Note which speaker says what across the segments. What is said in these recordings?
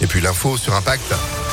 Speaker 1: Et puis l'info sur Impact.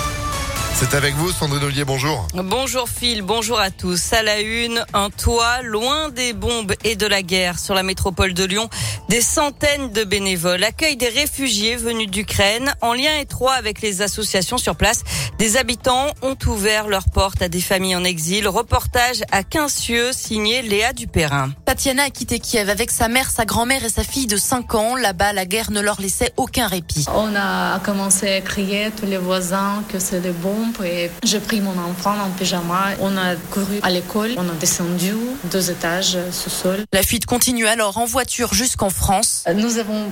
Speaker 1: C'est avec vous, Sandrine Ollier, bonjour.
Speaker 2: Bonjour Phil, bonjour à tous. À la une, un toit loin des bombes et de la guerre sur la métropole de Lyon. Des centaines de bénévoles accueillent des réfugiés venus d'Ukraine en lien étroit avec les associations sur place. Des habitants ont ouvert leurs portes à des familles en exil. Reportage à Quincieux, signé Léa Dupérin.
Speaker 3: Tatiana a quitté Kiev avec sa mère, sa grand-mère et sa fille de 5 ans. Là-bas, la guerre ne leur laissait aucun répit.
Speaker 4: On a commencé à crier tous les voisins que c'est des bombes et j'ai pris mon enfant en pyjama. On a couru à l'école, on a descendu deux étages sous-sol.
Speaker 3: La fuite continue alors en voiture jusqu'en France.
Speaker 4: Nous avons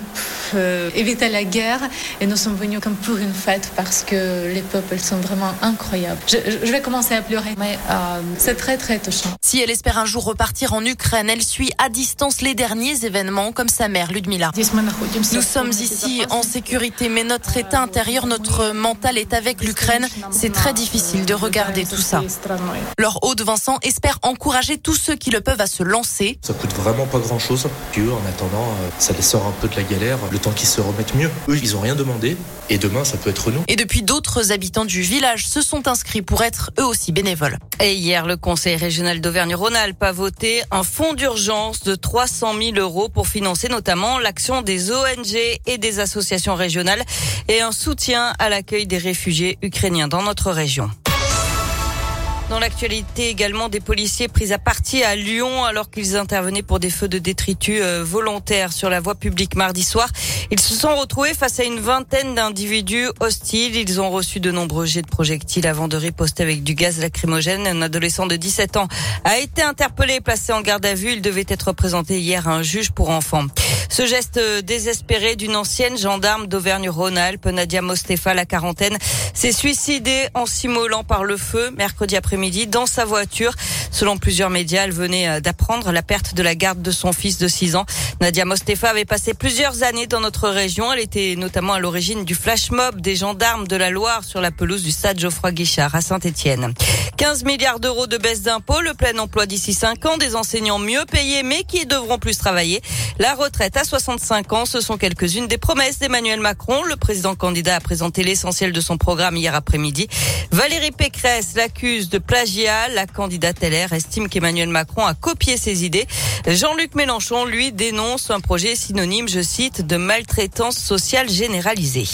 Speaker 4: euh, évité la guerre et nous sommes venus comme pour une fête parce que les peuples sont vraiment incroyables. Je, je vais commencer à pleurer, mais euh, c'est très très touchant.
Speaker 3: Si elle espère un jour repartir en Ukraine, elle suit à distance les derniers événements comme sa mère Ludmila. Nous sommes ici en sécurité, mais notre état intérieur, notre mental est avec l'Ukraine. C'est très difficile de regarder tout ça. Leur hôte Vincent espère encourager tous ceux qui le peuvent à se lancer.
Speaker 5: Ça coûte vraiment pas grand chose. Puis eux, en attendant, euh, ça les sort un peu de la galère, le temps qu'ils se remettent mieux. Eux, ils ont rien demandé. Et demain, ça peut être nous.
Speaker 3: Et depuis, d'autres habitants du village se sont inscrits pour être eux aussi bénévoles.
Speaker 2: Et hier, le Conseil régional d'Auvergne-Rhône-Alpes a voté un fonds d'urgence de 300 000 euros pour financer notamment l'action des ONG et des associations régionales et un soutien à l'accueil des réfugiés ukrainiens dans notre région. Dans l'actualité également, des policiers pris à partie à Lyon alors qu'ils intervenaient pour des feux de détritus euh, volontaires sur la voie publique mardi soir. Ils se sont retrouvés face à une vingtaine d'individus hostiles. Ils ont reçu de nombreux jets de projectiles avant de riposter avec du gaz lacrymogène. Un adolescent de 17 ans a été interpellé et placé en garde à vue. Il devait être présenté hier à un juge pour enfants. Ce geste désespéré d'une ancienne gendarme d'Auvergne-Rhône-Alpes, Nadia Mostefa, la quarantaine, s'est suicidée en s'immolant par le feu mercredi après-midi dans sa voiture. Selon plusieurs médias, elle venait d'apprendre la perte de la garde de son fils de 6 ans. Nadia Mostefa avait passé plusieurs années dans notre région. Elle était notamment à l'origine du flash mob des gendarmes de la Loire sur la pelouse du stade Geoffroy Guichard à Saint-Etienne. 15 milliards d'euros de baisse d'impôts, le plein emploi d'ici 5 ans, des enseignants mieux payés mais qui devront plus travailler. La retraite à 65 ans, ce sont quelques-unes des promesses d'Emmanuel Macron. Le président candidat a présenté l'essentiel de son programme hier après-midi. Valérie Pécresse l'accuse de plagiat. La candidate LR estime qu'Emmanuel Macron a copié ses idées. Jean-Luc Mélenchon, lui, dénonce un projet synonyme, je cite, de maltraitance sociale généralisée.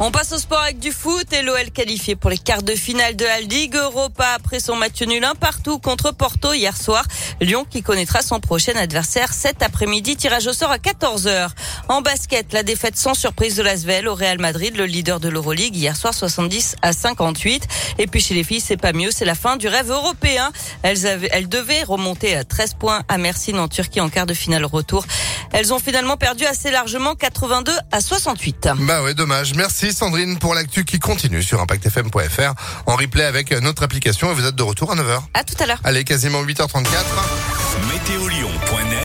Speaker 2: On passe au sport avec du foot et l'OL qualifié pour les quarts de finale de la Ligue Europa après son match nul un partout contre Porto hier soir. Lyon qui connaîtra son prochain adversaire cet après-midi. Tirage au sort à 14h. En basket, la défaite sans surprise de l'Asvel au Real Madrid, le leader de l'Euroleague hier soir 70 à 58. Et puis chez les filles, c'est pas mieux, c'est la fin du rêve européen. Elles, avaient, elles devaient remonter à 13 points à Mersin en Turquie en quart de finale retour. Elles ont finalement perdu assez largement 82 à 68.
Speaker 1: Bah ouais, dommage. Merci Sandrine pour l'actu qui continue sur impactfm.fr en replay avec notre application et vous êtes de retour à 9h.
Speaker 2: À tout à l'heure.
Speaker 1: Allez, quasiment 8h34.
Speaker 6: Météolion.fr